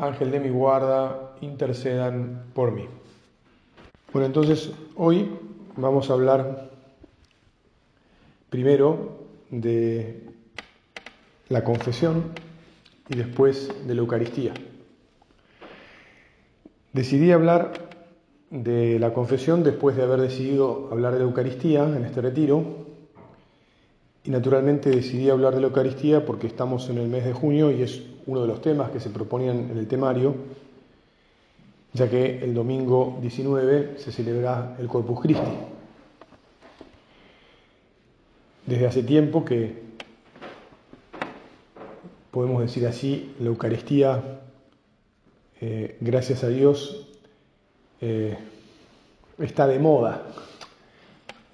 Ángel de mi guarda, intercedan por mí. Bueno, entonces hoy vamos a hablar primero de la confesión y después de la Eucaristía. Decidí hablar de la confesión después de haber decidido hablar de la Eucaristía en este retiro y naturalmente decidí hablar de la Eucaristía porque estamos en el mes de junio y es uno de los temas que se proponían en el temario, ya que el domingo 19 se celebra el Corpus Christi. Desde hace tiempo que, podemos decir así, la Eucaristía, eh, gracias a Dios, eh, está de moda.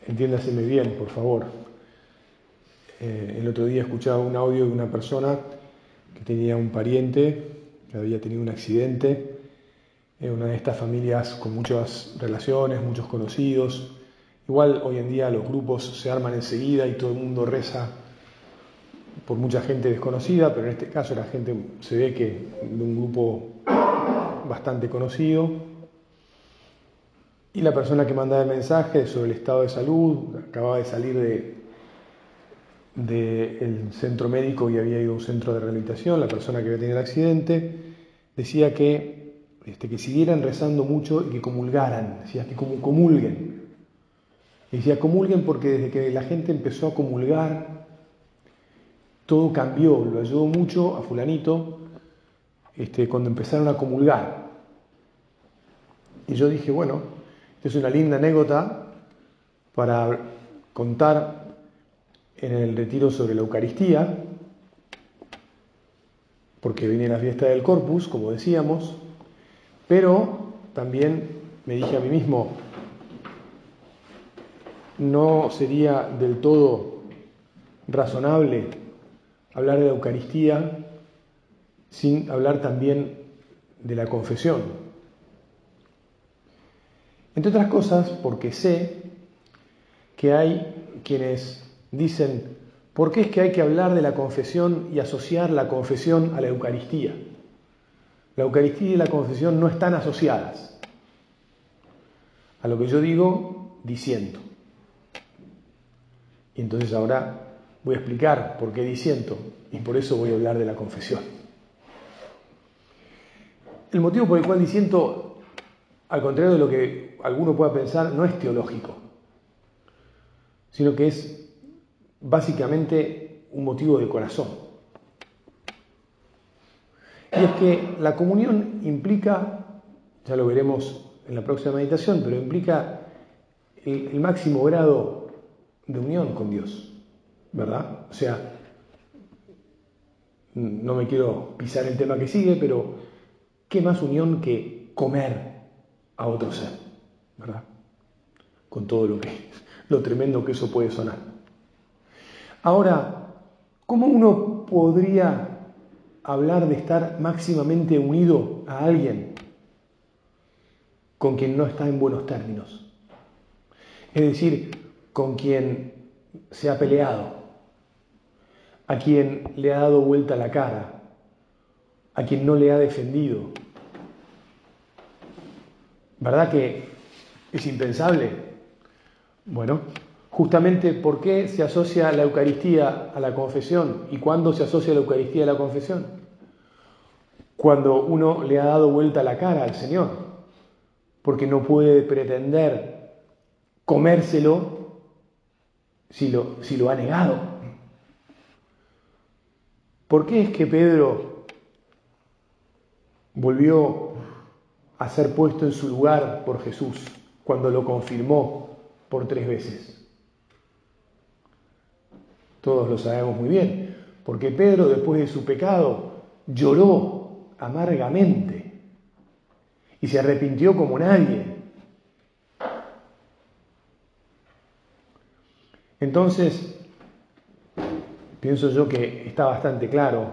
Entiéndaseme bien, por favor. Eh, el otro día escuchaba un audio de una persona que tenía un pariente que había tenido un accidente en una de estas familias con muchas relaciones, muchos conocidos. Igual hoy en día los grupos se arman enseguida y todo el mundo reza por mucha gente desconocida, pero en este caso la gente se ve que de un grupo bastante conocido. Y la persona que mandaba el mensaje sobre el estado de salud, acababa de salir de, del centro médico y había ido a un centro de rehabilitación, la persona que había tenido el accidente, decía que, este, que siguieran rezando mucho y que comulgaran, decía que comulguen. Y decía comulguen porque desde que la gente empezó a comulgar, todo cambió, lo ayudó mucho a fulanito este, cuando empezaron a comulgar. Y yo dije, bueno, esta es una linda anécdota para contar en el retiro sobre la Eucaristía, porque viene la fiesta del Corpus, como decíamos, pero también me dije a mí mismo, no sería del todo razonable hablar de la Eucaristía sin hablar también de la confesión. Entre otras cosas, porque sé que hay quienes dicen, ¿por qué es que hay que hablar de la confesión y asociar la confesión a la Eucaristía? La Eucaristía y la confesión no están asociadas. A lo que yo digo, diciendo. Y entonces ahora voy a explicar por qué diciendo y por eso voy a hablar de la confesión. El motivo por el cual diciendo, al contrario de lo que alguno pueda pensar, no es teológico, sino que es básicamente un motivo de corazón. Y es que la comunión implica, ya lo veremos en la próxima meditación, pero implica el, máximo grado de unión con Dios, ¿verdad? O sea, no me quiero pisar el tema que sigue, pero ¿qué más unión que comer a otro ser, ¿verdad? Con todo lo que, lo tremendo que eso puede sonar. Ahora, ¿cómo uno podría hablar de estar máximamente unido a alguien con quien no está en buenos términos? Es decir, con quien se ha peleado, a quien le ha dado vuelta la cara, a quien no le ha defendido. ¿Verdad que es impensable? Bueno, Justamente por qué se asocia la Eucaristía a la confesión y cuándo se asocia la Eucaristía a la confesión. Cuando uno le ha dado vuelta la cara al Señor, porque no puede pretender comérselo si lo, si lo ha negado. ¿Por qué es que Pedro volvió a ser puesto en su lugar por Jesús cuando lo confirmó por tres veces? Todos lo sabemos muy bien, porque Pedro después de su pecado lloró amargamente y se arrepintió como nadie. Entonces, pienso yo que está bastante claro,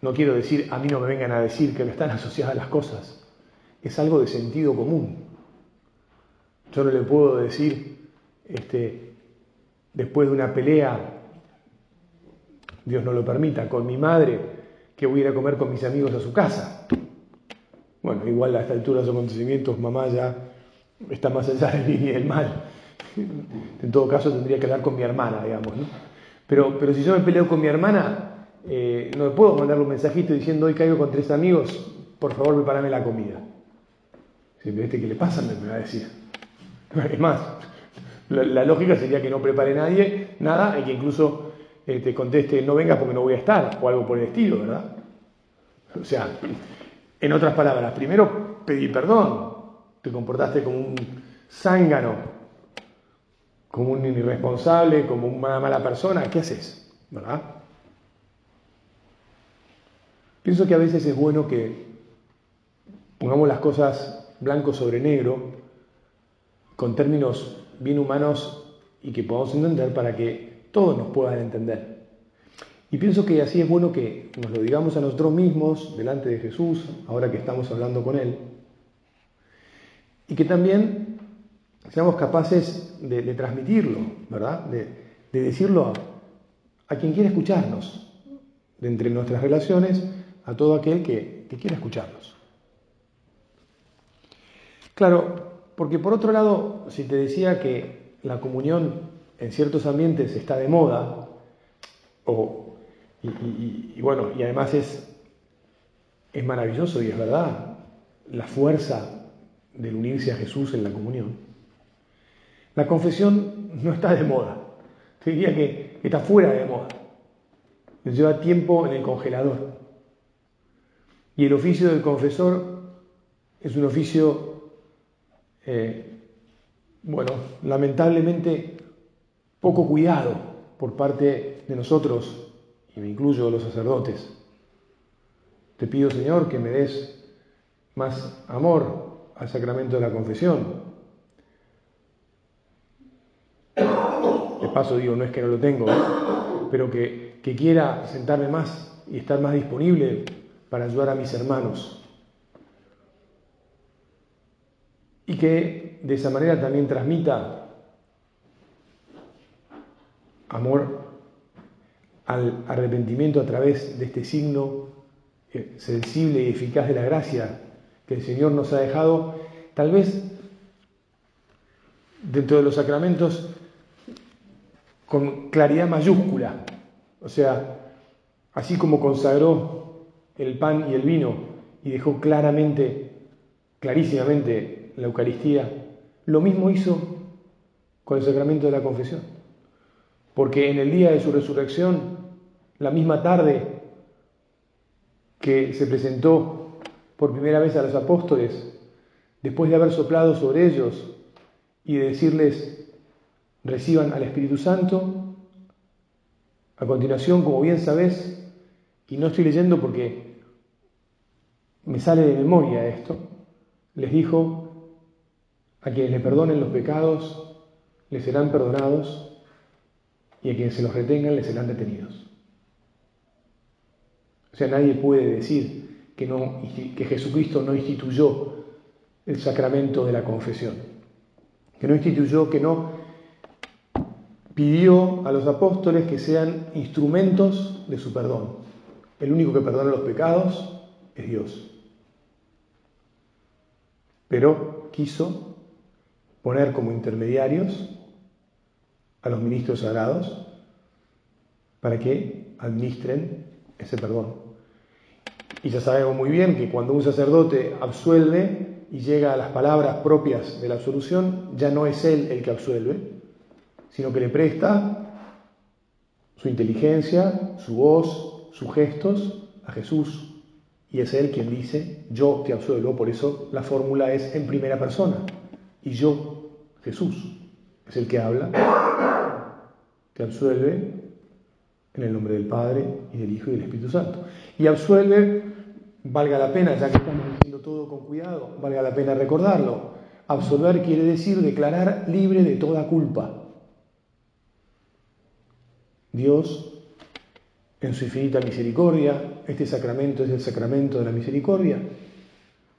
no quiero decir, a mí no me vengan a decir que no están asociadas las cosas, es algo de sentido común. Yo no le puedo decir, este, después de una pelea, Dios no lo permita, con mi madre, que voy a ir a comer con mis amigos a su casa. Bueno, igual a esta altura de los acontecimientos, mamá ya está más allá del bien y del mal. En todo caso, tendría que hablar con mi hermana, digamos. ¿no? Pero, pero si yo me peleo con mi hermana, eh, no me puedo mandarle un mensajito diciendo hoy caigo con tres amigos, por favor prepárame la comida. Si me ¿qué le pasa? Me va a decir. Es más, la, lógica sería que no prepare nadie nada y que incluso eh, te conteste no vengas porque no voy a estar o algo por el estilo, ¿verdad? O sea, en otras palabras, primero pedí perdón, te comportaste como un zángano, como un irresponsable, como una mala persona, ¿qué haces? ¿Verdad? Pienso que a veces es bueno que pongamos las cosas blanco sobre negro, con términos bien humanos y que podamos entender para que todos nos puedan entender. Y pienso que así es bueno que nos lo digamos a nosotros mismos delante de Jesús, ahora que estamos hablando con Él, y que también seamos capaces de, transmitirlo, ¿verdad? De, decirlo a, quien quiere escucharnos, de entre nuestras relaciones, a todo aquel que, que quiera escucharnos. Claro, porque por otro lado, si te decía que la comunión en ciertos ambientes está de moda, o, y, bueno, y además es, es maravilloso y es verdad, la fuerza del unirse a Jesús en la comunión. La confesión no está de moda, te diría que está fuera de moda, lleva tiempo en el congelador. Y el oficio del confesor es un oficio, eh, bueno, lamentablemente poco cuidado por parte de nosotros, y me incluyo los sacerdotes. Te pido, Señor, que me des más amor al sacramento de la confesión. De paso digo, no es que no lo tengo, pero que, que quiera sentarme más y estar más disponible para ayudar a mis hermanos. Y que de esa manera también transmita amor al arrepentimiento a través de este signo eh, sensible y eficaz de la gracia que el Señor nos ha dejado, tal vez dentro de los sacramentos con claridad mayúscula, o sea, así como consagró el pan y el vino y dejó claramente, clarísimamente la Eucaristía, lo mismo hizo con el sacramento de la confesión. Porque en el día de su resurrección, la misma tarde que se presentó por primera vez a los apóstoles, después de haber soplado sobre ellos y de decirles, reciban al Espíritu Santo, a continuación, como bien sabes, y no estoy leyendo porque me sale de memoria esto, les dijo, a quienes le perdonen los pecados, les serán perdonados, y a quienes se los retengan les serán detenidos. O sea, nadie puede decir que, no, que Jesucristo no instituyó el sacramento de la confesión, que no instituyó, que no pidió a los apóstoles que sean instrumentos de su perdón. El único que perdona los pecados es Dios. Pero quiso poner como intermediarios a los ministros sagrados para que administren ese perdón. Y ya sabemos muy bien que cuando un sacerdote absuelve y llega a las palabras propias de la absolución, ya no es él el que absuelve, sino que le presta su inteligencia, su voz, sus gestos a Jesús. Y es él quien dice, yo te absuelvo, por eso la fórmula es en primera persona. Y yo, Jesús, es el que habla que absuelve en el nombre del Padre y del Hijo y del Espíritu Santo. Y absuelve valga la pena, ya que estamos diciendo todo con cuidado, valga la pena recordarlo. Absolver quiere decir declarar libre de toda culpa. Dios, en su infinita misericordia, este sacramento es el sacramento de la misericordia,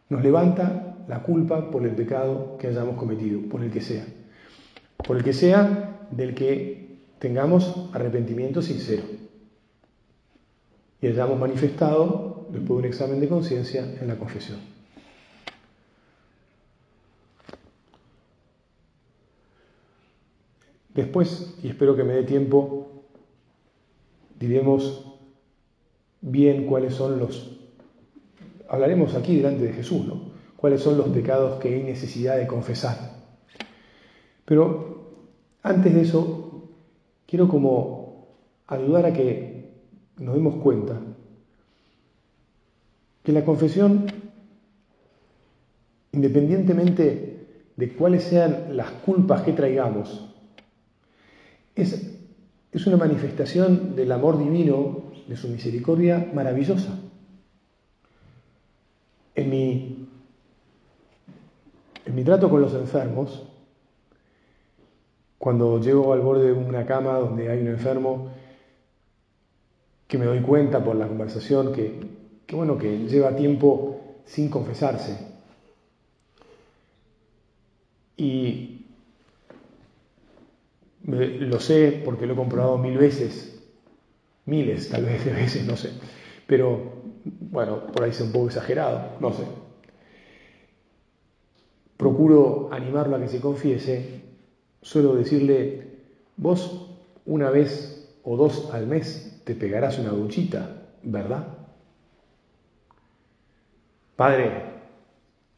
nos levanta la culpa por el pecado que hayamos cometido, por el que sea. Por el que sea del que tengamos arrepentimiento sincero y hayamos manifestado, después de un examen de conciencia, en la confesión. Después, y espero que me dé tiempo, diremos bien cuáles son los, hablaremos aquí delante de Jesús, ¿no? Cuáles son los pecados que hay necesidad de confesar. Pero antes de eso, quiero como ayudar a que nos demos cuenta que la confesión, independientemente de cuáles sean las culpas que traigamos, es, es una manifestación del amor divino, de su misericordia maravillosa. En mi, en mi trato con los enfermos, cuando llego al borde de una cama donde hay un enfermo, que me doy cuenta por la conversación que, bueno, que lleva tiempo sin confesarse. Y lo sé porque lo he comprobado mil veces, miles tal vez de veces, no sé. Pero bueno, por ahí es un poco exagerado, no sé. Procuro animarlo a que se confiese. Suelo decirle, vos una vez o dos al mes te pegarás una duchita, ¿verdad? Padre,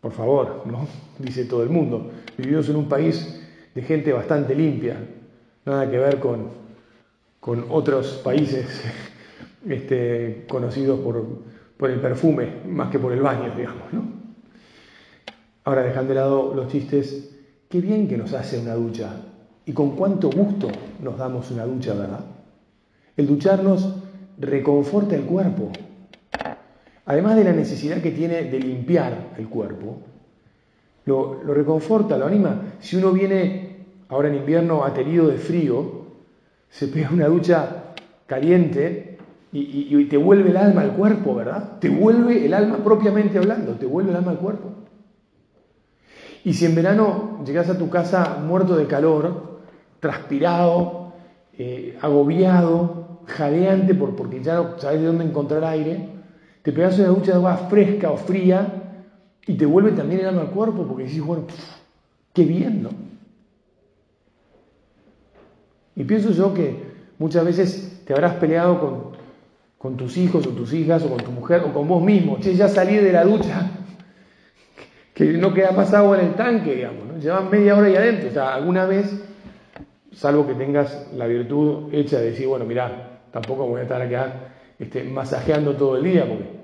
por favor, ¿no? Dice todo el mundo. Vivimos en un país de gente bastante limpia, nada que ver con, con otros países este, conocidos por, por, el perfume más que por el baño, digamos. ¿no? Ahora, dejando de lado los chistes, qué bien que nos hace una ducha y con cuánto gusto nos damos una ducha, ¿verdad? El ducharnos reconforta el cuerpo. Además de la necesidad que tiene de limpiar el cuerpo, lo, reconforta, lo anima. Si uno viene ahora en invierno aterido de frío, se pega una ducha caliente y, te vuelve el alma al cuerpo, ¿verdad? Te vuelve el alma propiamente hablando, te vuelve el alma al cuerpo. Y si en verano llegas a tu casa muerto de calor, transpirado, eh, agobiado, jadeante por, porque ya no sabes de dónde encontrar aire, te pegas una ducha de agua fresca o fría y te vuelve también el alma al cuerpo porque dices, bueno, qué bien, ¿no? Y pienso yo que muchas veces te habrás peleado con, tus hijos o tus hijas o con tu mujer o con vos mismo. Che, ya salí de la ducha, que no queda más agua en el tanque, digamos. ¿no? Llevan media hora ahí adentro. O sea, alguna vez, salvo que tengas la virtud hecha de decir, bueno, mirá, tampoco voy a estar acá este, masajeando todo el día porque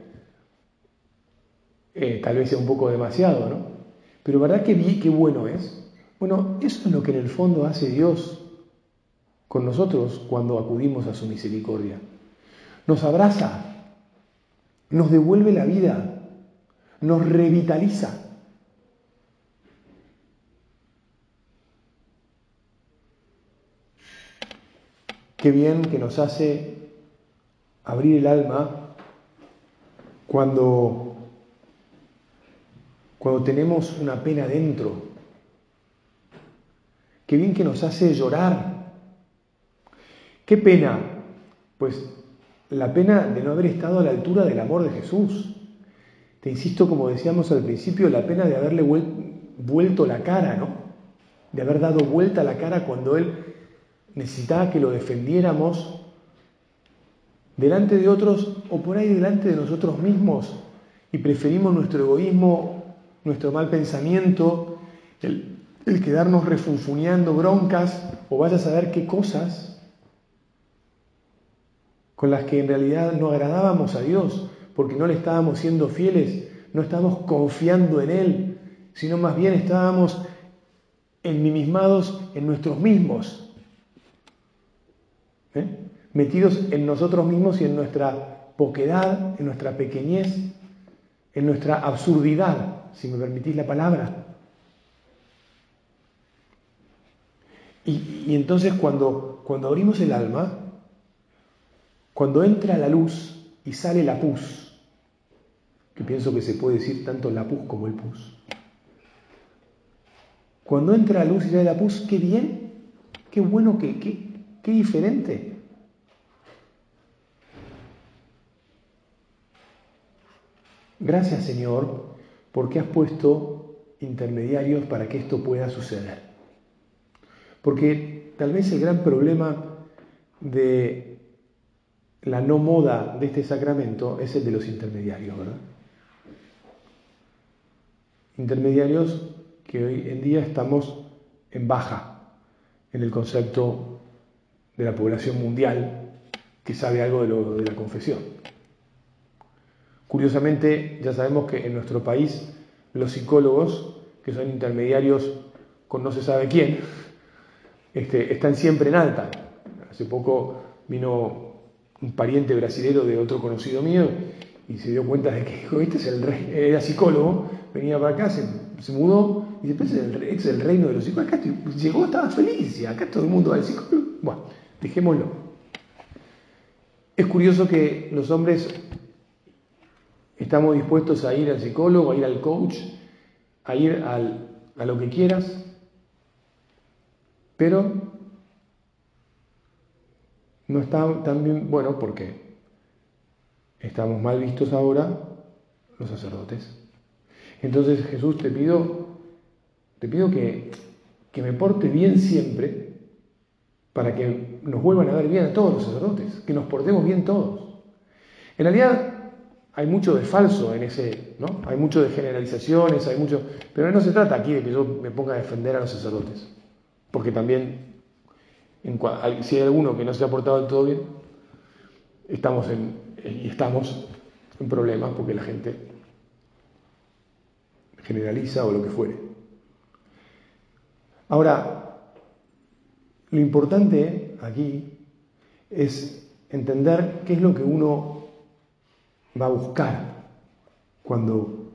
eh, tal vez sea un poco demasiado, ¿no? Pero ¿verdad que qué bueno es? Bueno, eso es lo que en el fondo hace Dios con nosotros cuando acudimos a su misericordia. Nos abraza, nos devuelve la vida, nos revitaliza. Qué bien que nos hace abrir el alma cuando, cuando tenemos una pena dentro. Qué bien que nos hace llorar ¿Qué pena? Pues la pena de no haber estado a la altura del amor de Jesús. Te insisto, como decíamos al principio, la pena de haberle vuelto la cara, ¿no? De haber dado vuelta la cara cuando Él necesitaba que lo defendiéramos delante de otros o por ahí delante de nosotros mismos y preferimos nuestro egoísmo, nuestro mal pensamiento, el, quedarnos refunfuñando broncas o vaya a saber qué cosas con las que en realidad no agradábamos a Dios, porque no le estábamos siendo fieles, no estábamos confiando en Él, sino más bien estábamos enmimismados en nuestros mismos. Metidos en nosotros mismos y en nuestra poquedad, en nuestra pequeñez. en nuestra absurdidad, si me permitís la palabra. Y, entonces cuando, cuando abrimos el alma, cuando entra la luz y sale la pus, que pienso que se puede decir tanto la pus como el pus, cuando entra la luz y sale la pus, qué bien, qué bueno, qué, qué, qué diferente. Gracias Señor, porque has puesto intermediarios para que esto pueda suceder. Porque tal vez el gran problema de la no moda de este sacramento es el de los intermediarios, ¿verdad? Intermediarios que hoy en día estamos en baja en el concepto de la población mundial que sabe algo de, de la confesión. Curiosamente, ya sabemos que en nuestro país los psicólogos, que son intermediarios con no se sabe quién, este, están siempre en alta. Hace poco vino un pariente brasilero de otro conocido mío y se dio cuenta de que este es el rey, era psicólogo, venía para acá, se, mudó y después es el, es el reino de los psicólogos. Acá llegó, estaba feliz y acá todo el mundo va al psicólogo. Bueno, dejémoslo. Es curioso que los hombres estamos dispuestos a ir al psicólogo, a ir al coach, a ir a lo que quieras, pero no está tan bien, bueno, porque estamos mal vistos ahora los sacerdotes. Entonces Jesús te pido, te pido que, que me porte bien siempre para que nos vuelvan a ver bien a todos los sacerdotes, que nos portemos bien todos. En realidad hay mucho de falso en ese, ¿no? Hay mucho de generalizaciones, hay mucho, pero no se trata aquí de que yo me ponga a defender a los sacerdotes, porque también si hay alguno que no se ha portado del todo bien, estamos en, y estamos en problemas porque la gente generaliza o lo que fuere. Ahora, lo importante aquí es entender qué es lo que uno va a buscar cuando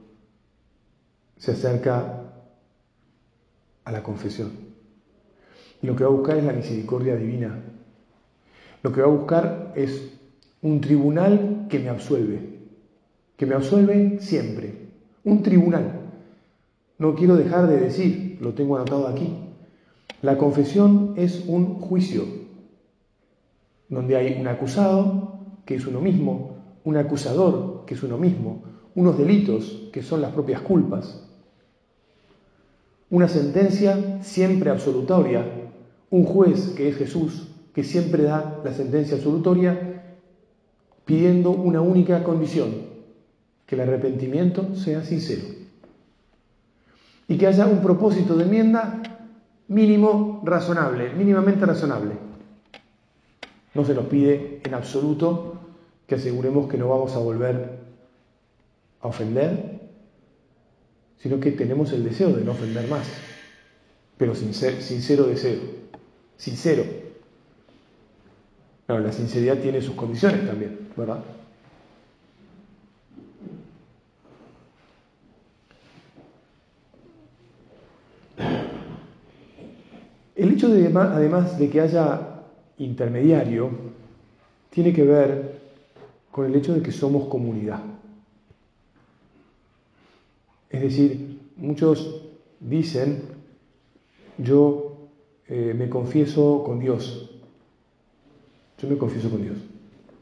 se acerca a la confesión. Lo que va a buscar es la misericordia divina. Lo que va a buscar es un tribunal que me absuelve, que me absuelve siempre. Un tribunal. No quiero dejar de decir, lo tengo anotado aquí, la confesión es un juicio, donde hay un acusado, que es uno mismo, un acusador, que es uno mismo, unos delitos, que son las propias culpas, una sentencia siempre absolutoria, un juez, que es Jesús, que siempre da la sentencia absolutoria, pidiendo una única condición, que el arrepentimiento sea sincero. Y que haya un propósito de enmienda mínimo razonable, mínimamente razonable. No se nos pide en absoluto que aseguremos que no vamos a volver a ofender, sino que tenemos el deseo de no ofender más, pero sincero deseo, sincero. Claro, la sinceridad tiene sus condiciones también, ¿verdad? El hecho de, además de que haya intermediario, tiene que ver con el hecho de que somos comunidad. Es decir, muchos dicen, yo eh, me confieso con Dios. Yo me confieso con Dios.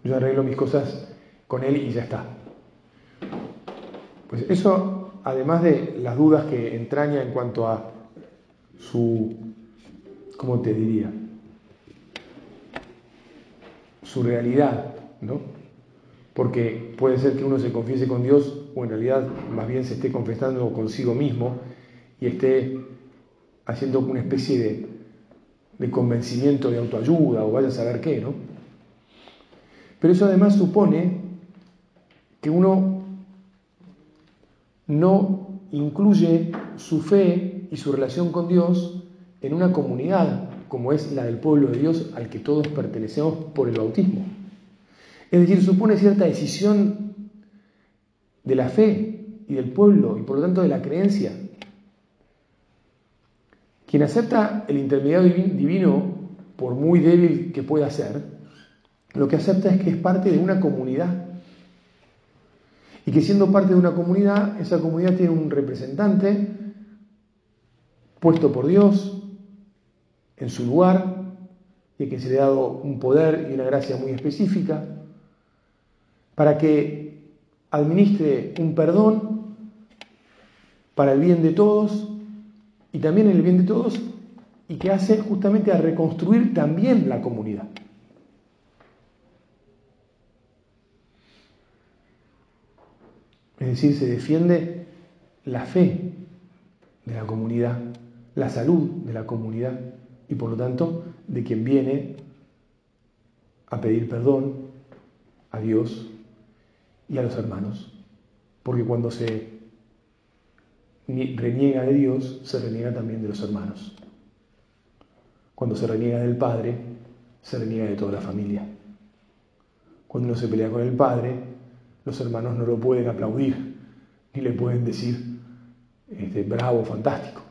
Yo arreglo mis cosas con Él y ya está. Pues eso, además de las dudas que entraña en cuanto a su ¿cómo te diría? Su realidad, ¿no? Porque puede ser que uno se confiese con Dios o en realidad más bien se esté confesando consigo mismo y esté haciendo una especie de, de convencimiento de autoayuda o vaya a saber qué, ¿no? Pero eso además supone que uno no incluye su fe y su relación con Dios en una comunidad como es la del pueblo de Dios al que todos pertenecemos por el bautismo. Es decir, supone cierta decisión de la fe y del pueblo y por lo tanto de la creencia. Quien acepta el intermediario divino, por muy débil que pueda ser, lo que acepta es que es parte de una comunidad. Y que siendo parte de una comunidad, esa comunidad tiene un representante puesto por Dios en su lugar y que se le ha dado un poder y una gracia muy específica para que administre un perdón para el bien de todos y también el bien de todos y que hace justamente a reconstruir también la comunidad. Es decir, se defiende la fe de la comunidad, la salud de la comunidad y por lo tanto de quien viene a pedir perdón a Dios y a los hermanos. Porque cuando se reniega de Dios, se reniega también de los hermanos. Cuando se reniega del Padre, se reniega de toda la familia. Cuando uno se pelea con el Padre, los hermanos no lo pueden aplaudir, ni le pueden decir, este, bravo, fantástico.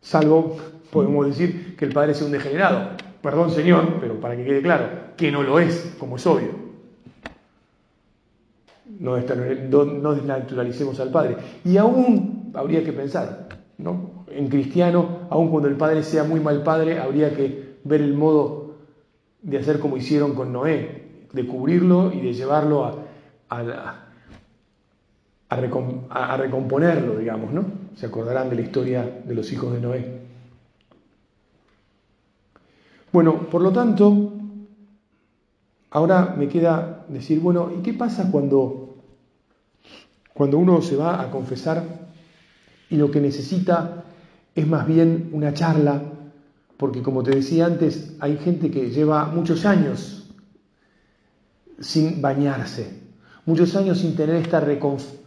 Salvo, podemos decir, que el Padre sea un degenerado. Perdón, Señor, pero para que quede claro, que no lo es, como es obvio no, desnaturalicemos al Padre. Y aún habría que pensar, ¿no? En cristiano, aun cuando el Padre sea muy mal Padre, habría que ver el modo de hacer como hicieron con Noé, de cubrirlo y de llevarlo a, a, a recomponerlo, digamos, ¿no? Se acordarán de la historia de los hijos de Noé. Bueno, por lo tanto, ahora me queda decir, bueno, ¿y qué pasa cuando cuando uno se va a confesar y lo que necesita es más bien una charla, porque como te decía antes, hay gente que lleva muchos años sin bañarse, muchos años sin tener esta,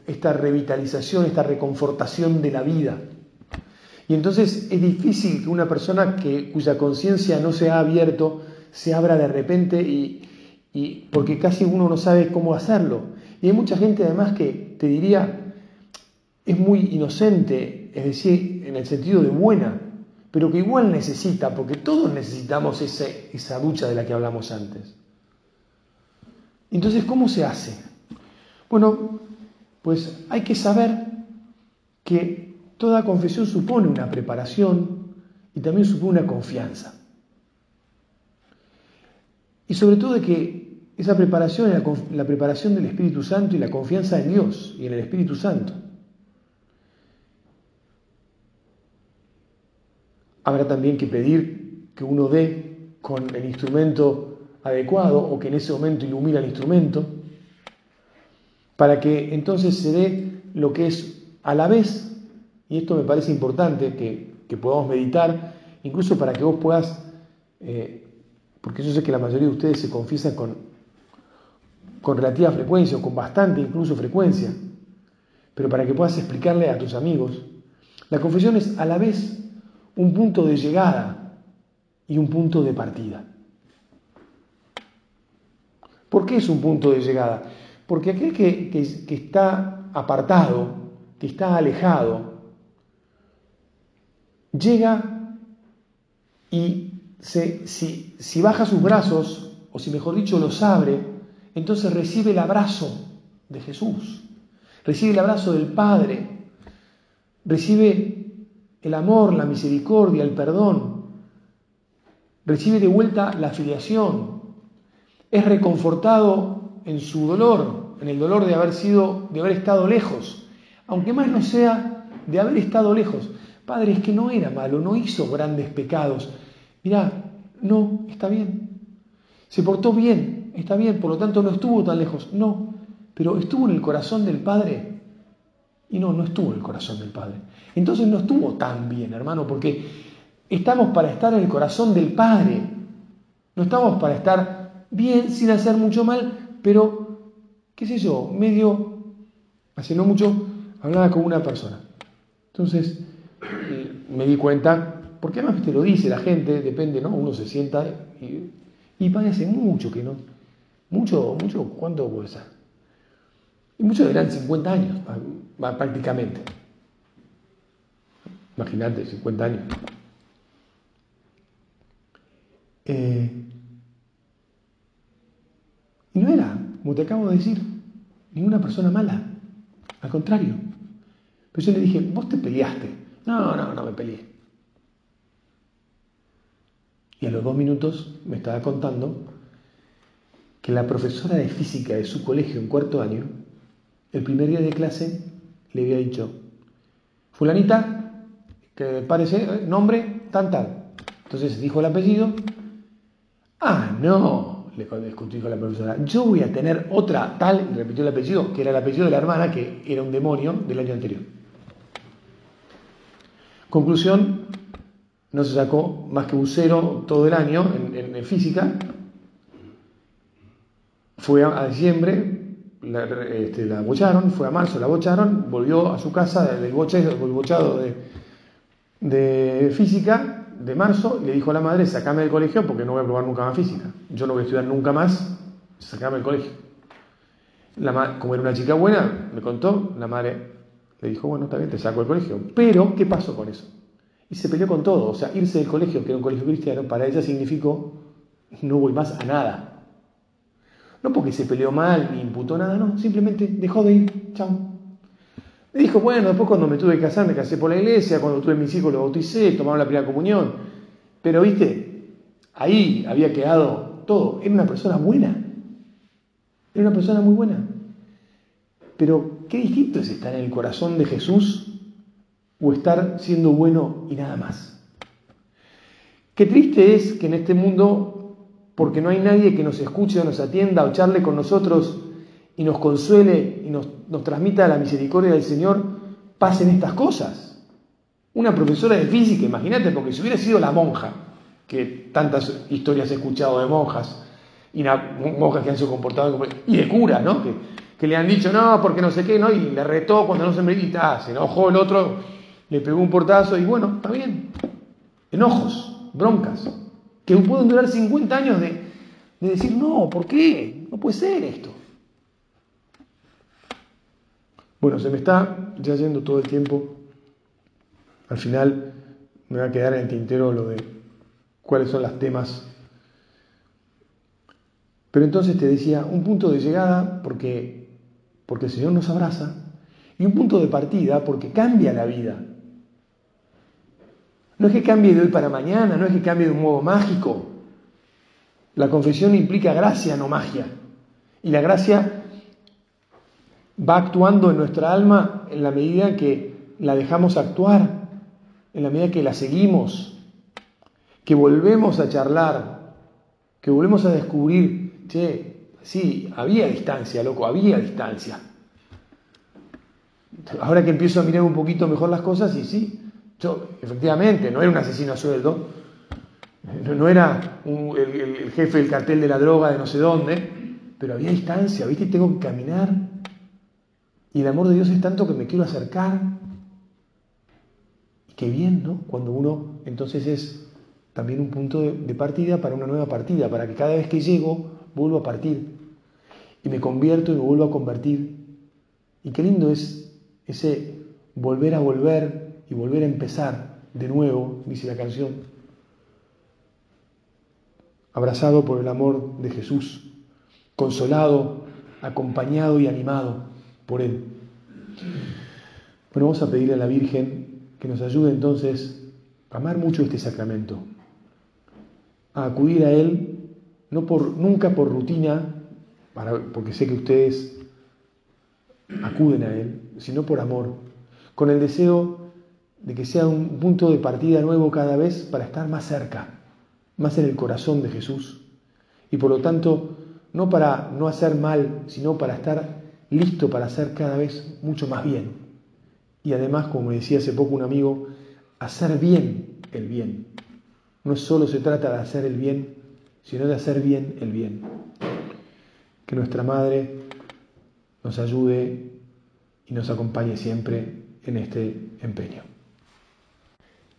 esta revitalización, esta reconfortación de la vida. Y entonces es difícil que una persona que, cuya conciencia no se ha abierto se abra de repente y, y porque casi uno no sabe cómo hacerlo. Y hay mucha gente además que te diría, es muy inocente, es decir, en el sentido de buena, pero que igual necesita, porque todos necesitamos esa ducha de la que hablamos antes. Entonces, ¿cómo se hace? Bueno, pues hay que saber que toda confesión supone una preparación y también supone una confianza. Y sobre todo de que esa preparación es la, preparación del Espíritu Santo y la confianza en Dios y en el Espíritu Santo. Habrá también que pedir que uno dé con el instrumento adecuado o que en ese momento ilumina el instrumento, para que entonces se dé lo que es a la vez, y esto me parece importante que, podamos meditar, incluso para que vos puedas, eh, porque yo sé que la mayoría de ustedes se confiesan con, con relativa frecuencia o con bastante incluso frecuencia, pero para que puedas explicarle a tus amigos, la confesión es a la vez un punto de llegada y un punto de partida. ¿Por qué es un punto de llegada? Porque aquel que, que, está apartado, que está alejado, llega y se, si, si baja sus brazos, o si mejor dicho los abre, entonces recibe el abrazo de Jesús, recibe el abrazo del Padre, recibe el amor, la misericordia, el perdón, recibe de vuelta la filiación, es reconfortado en su dolor, en el dolor de haber sido, de haber estado lejos, aunque más no sea de haber estado lejos. Padre, es que no era malo, no hizo grandes pecados. Mirá, no, está bien. Se portó bien, está bien, por lo tanto no estuvo tan lejos. No, pero estuvo en el corazón del Padre. Y no, no estuvo en el corazón del Padre. Entonces no estuvo tan bien, hermano, porque estamos para estar en el corazón del Padre. No estamos para estar bien sin hacer mucho mal, pero, qué sé yo, medio, hace no mucho, hablaba con una persona. Entonces eh, me di cuenta, porque además te lo dice la gente, depende, ¿no? Uno se sienta y, y mucho que no, mucho, mucho, ¿cuánto puede ser? Y muchos eran 50 años, prácticamente. Imagínate, 50 años. Eh, y no era, como te acabo de decir, ninguna persona mala. Al contrario. Pero yo le dije, vos te peleaste. No, no, no me peleé. Y a los dos minutos me estaba contando que la profesora de física de su colegio en cuarto año, el primer día de clase, le había dicho, fulanita, que parece, nombre, tan tal. Entonces dijo el apellido. Ah, no, le dijo la profesora, yo voy a tener otra tal, y repitió el apellido, que era el apellido de la hermana, que era un demonio del año anterior. Conclusión, no se sacó más que un cero todo el año en, física. Fue a, diciembre, la, este, la, bocharon, fue a marzo, la bocharon, volvió a su casa del bochado de, de física de marzo y le dijo a la madre, sacame del colegio porque no voy a probar nunca más física. Yo no voy a estudiar nunca más, sacame del colegio. La, como era una chica buena, me contó, la madre le dijo, bueno, está bien, te saco del colegio. Pero, ¿qué pasó con eso? Y se peleó con todo. O sea, irse del colegio, que era un colegio cristiano, para ella significó no voy más a nada. No porque se peleó mal ni imputó nada, no, simplemente dejó de ir. Chao. Me dijo, bueno, después cuando me tuve que casar, me casé por la iglesia, cuando tuve mis hijos los bauticé, tomaron la primera comunión. Pero, viste, ahí había quedado todo. Era una persona buena. Era una persona muy buena. Pero qué distinto es estar en el corazón de Jesús o estar siendo bueno y nada más. Qué triste es que en este mundo, porque no hay nadie que nos escuche o nos atienda o charle con nosotros y nos consuele y nos, nos transmita la misericordia del Señor, pasen estas cosas. Una profesora de física, imagínate, porque si hubiera sido la monja, que tantas historias he escuchado de monjas, y monjas que han sido comportadas y de cura, ¿no? Que le han dicho, no, porque no sé qué, ¿no? Y le retó cuando no se medita, se enojó el otro, le pegó un portazo y bueno, está bien. Enojos, broncas, que pueden durar 50 años de, de decir, no, ¿por qué? No puede ser esto. Bueno, se me está ya yendo todo el tiempo. Al final me va a quedar en el tintero lo de cuáles son los temas. Pero entonces te decía, un punto de llegada, porque porque el Señor nos abraza, y un punto de partida porque cambia la vida. No es que cambie de hoy para mañana, no es que cambie de un modo mágico. La confesión implica gracia, no magia. Y la gracia va actuando en nuestra alma en la medida que la dejamos actuar, en la medida que la seguimos, que volvemos a charlar, que volvemos a descubrir, che, Sí, había distancia, loco, había distancia. Ahora que empiezo a mirar un poquito mejor las cosas, y sí, yo efectivamente no era un asesino a sueldo, no, era el, jefe del cartel de la droga de no sé dónde, pero había distancia, ¿viste? Tengo que caminar. Y el amor de Dios es tanto que me quiero acercar. Y qué bien, ¿no? Cuando uno entonces es también un punto de partida para una nueva partida, para que cada vez que llego vuelvo a partir y me convierto y me vuelvo a convertir. Y qué lindo es ese volver a volver y volver a empezar de nuevo, dice la canción, abrazado por el amor de Jesús, consolado, acompañado y animado por Él. Bueno, vamos a pedirle a la Virgen que nos ayude entonces a amar mucho este sacramento, a acudir a Él no por, nunca por rutina, porque sé que ustedes acuden a Él, sino por amor, con el deseo de que sea un punto de partida nuevo cada vez para estar más cerca, más en el corazón de Jesús. Y por lo tanto, no para no hacer mal, sino para estar listo para hacer cada vez mucho más bien. Y además, como me decía hace poco un amigo, hacer bien el bien. No solo se trata de hacer el bien, sino de hacer bien el bien. Que nuestra Madre nos ayude y nos acompañe siempre en este empeño.